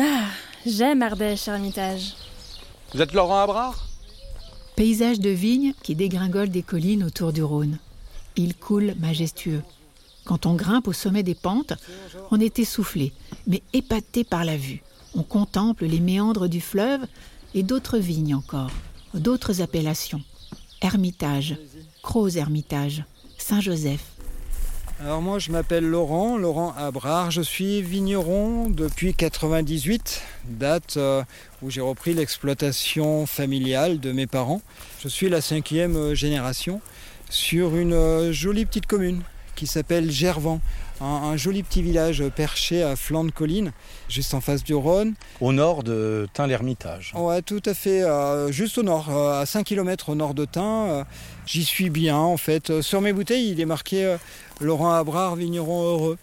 Ah, j'aime Ardèche, Hermitage. Vous êtes Laurent Abrard? Paysage de vignes qui dégringole des collines autour du Rhône. Il coule majestueux. Quand on grimpe au sommet des pentes, on est essoufflé, mais épaté par la vue. On contemple les méandres du fleuve et d'autres vignes encore, d'autres appellations. Hermitage, Croz Hermitage, Saint-Joseph. Alors moi je m'appelle Laurent, Laurent Abrard, je suis vigneron depuis 98, date euh, où j'ai repris l'exploitation familiale de mes parents. Je suis la cinquième euh, génération sur une euh, jolie petite commune qui s'appelle Gervan, un, un joli petit village perché à flanc de colline, juste en face du Rhône. Au nord de Tain-l'Hermitage. Ouais, tout à fait, euh, juste au nord, euh, à 5 km au nord de Tain. euh, J'y suis bien en fait. Euh, Sur mes bouteilles, il est marqué euh, Laurent Abrard, vigneron heureux.